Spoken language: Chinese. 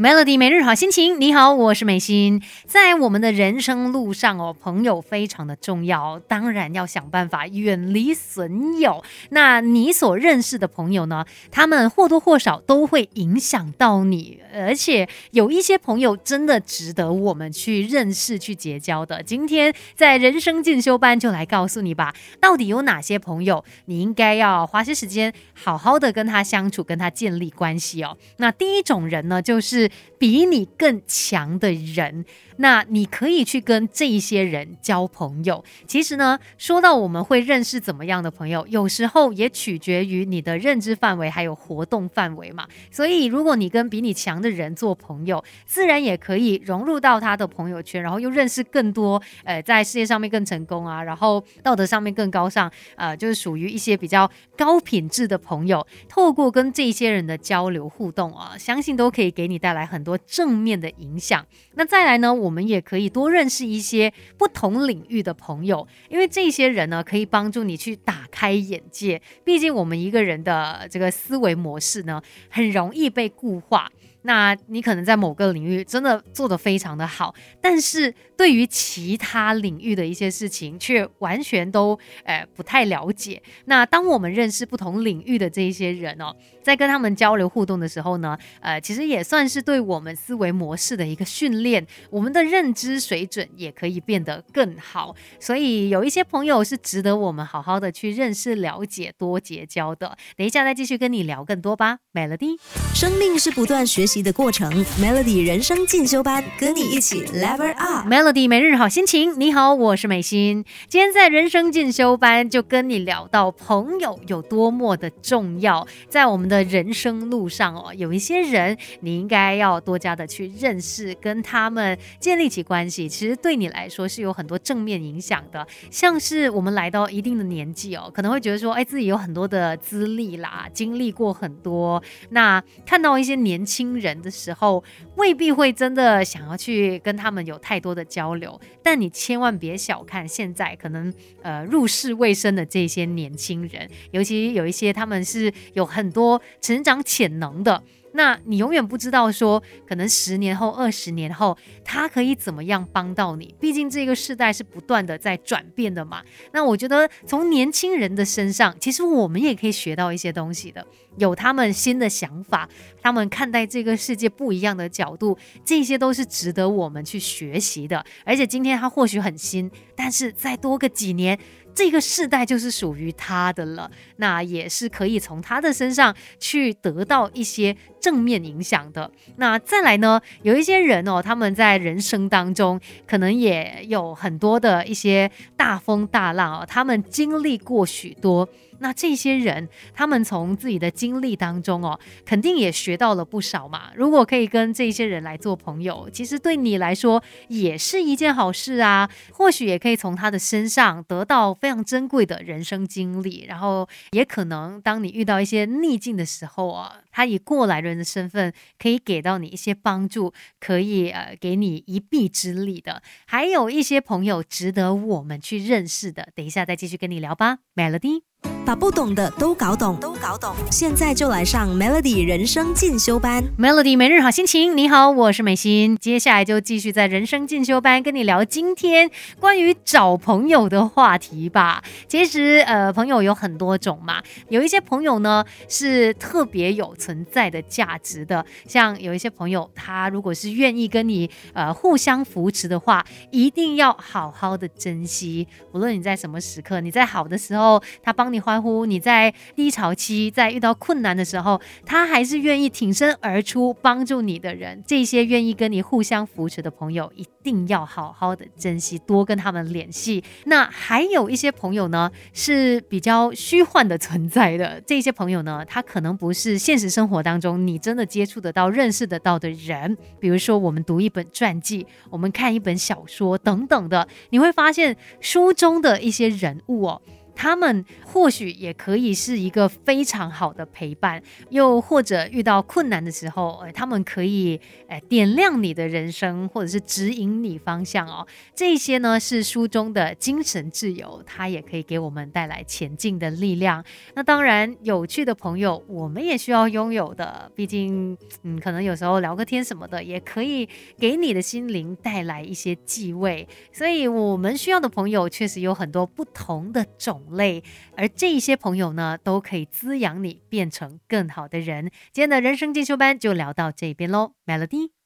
Melody 每日好心情，你好，我是美心。在我们的人生路上哦，朋友非常的重要，当然要想办法远离损友。那你所认识的朋友呢？他们或多或少都会影响到你，而且有一些朋友真的值得我们去认识、去结交的。今天在人生进修班就来告诉你吧，到底有哪些朋友你应该要花些时间好好的跟他相处、跟他建立关系哦。那第一种人呢，就是。比你更强的人。那你可以去跟这些人交朋友。其实呢，说到我们会认识怎么样的朋友，有时候也取决于你的认知范围还有活动范围嘛。所以，如果你跟比你强的人做朋友，自然也可以融入到他的朋友圈，然后又认识更多呃，在事业上面更成功啊，然后道德上面更高尚，呃，就是属于一些比较高品质的朋友。透过跟这些人的交流互动啊，相信都可以给你带带来很多正面的影响。那再来呢，我。们也可以多认识一些不同领域的朋友，因为这些人呢，可以帮助你去打开眼界。毕竟我们一个人的这个思维模式呢，很容易被固化。那你可能在某个领域真的做得非常的好，但是对于其他领域的一些事情却完全都呃不太了解。那当我们认识不同领域的这一些人哦，在跟他们交流互动的时候呢，呃，其实也算是对我们思维模式的一个训练，我们的认知水准也可以变得更好。所以有一些朋友是值得我们好好的去认识、了解、多结交的。等一下再继续跟你聊更多吧，Melody。生命是不断学。习的过程，Melody 人生进修班，跟你一起 Level Up。Melody 每日好心情，你好，我是美心。今天在人生进修班就跟你聊到朋友有多么的重要，在我们的人生路上哦，有一些人你应该要多加的去认识，跟他们建立起关系，其实对你来说是有很多正面影响的。像是我们来到一定的年纪哦，可能会觉得说，哎，自己有很多的资历啦，经历过很多，那看到一些年轻。人的时候未必会真的想要去跟他们有太多的交流，但你千万别小看现在可能呃入世未深的这些年轻人，尤其有一些他们是有很多成长潜能的。那你永远不知道说，可能十年后、二十年后，他可以怎么样帮到你？毕竟这个时代是不断的在转变的嘛。那我觉得从年轻人的身上，其实我们也可以学到一些东西的，有他们新的想法，他们看待这个世界不一样的角度，这些都是值得我们去学习的。而且今天他或许很新，但是再多个几年。这个世代就是属于他的了，那也是可以从他的身上去得到一些正面影响的。那再来呢，有一些人哦，他们在人生当中可能也有很多的一些大风大浪哦，他们经历过许多。那这些人，他们从自己的经历当中哦，肯定也学到了不少嘛。如果可以跟这些人来做朋友，其实对你来说也是一件好事啊。或许也可以从他的身上得到非常珍贵的人生经历，然后也可能当你遇到一些逆境的时候啊，他以过来人的身份可以给到你一些帮助，可以呃给你一臂之力的。还有一些朋友值得我们去认识的，等一下再继续跟你聊吧，Melody。把不懂的都搞懂，都搞懂。现在就来上 Melody 人生进修班。Melody 每日好心情，你好，我是美心。接下来就继续在人生进修班跟你聊今天关于找朋友的话题吧。其实，呃，朋友有很多种嘛，有一些朋友呢是特别有存在的价值的。像有一些朋友，他如果是愿意跟你呃互相扶持的话，一定要好好的珍惜。无论你在什么时刻，你在好的时候，他帮。你欢呼，你在低潮期，在遇到困难的时候，他还是愿意挺身而出帮助你的人。这些愿意跟你互相扶持的朋友，一定要好好的珍惜，多跟他们联系。那还有一些朋友呢，是比较虚幻的存在的。这些朋友呢，他可能不是现实生活当中你真的接触得到、认识得到的人。比如说，我们读一本传记，我们看一本小说等等的，你会发现书中的一些人物哦。他们或许也可以是一个非常好的陪伴，又或者遇到困难的时候，呃，他们可以呃点亮你的人生，或者是指引你方向哦。这些呢是书中的精神挚友，它也可以给我们带来前进的力量。那当然，有趣的朋友我们也需要拥有的，毕竟嗯，可能有时候聊个天什么的，也可以给你的心灵带来一些继味。所以，我们需要的朋友确实有很多不同的种类，而这些朋友呢，都可以滋养你，变成更好的人。今天的人生进修班就聊到这边喽，Melody。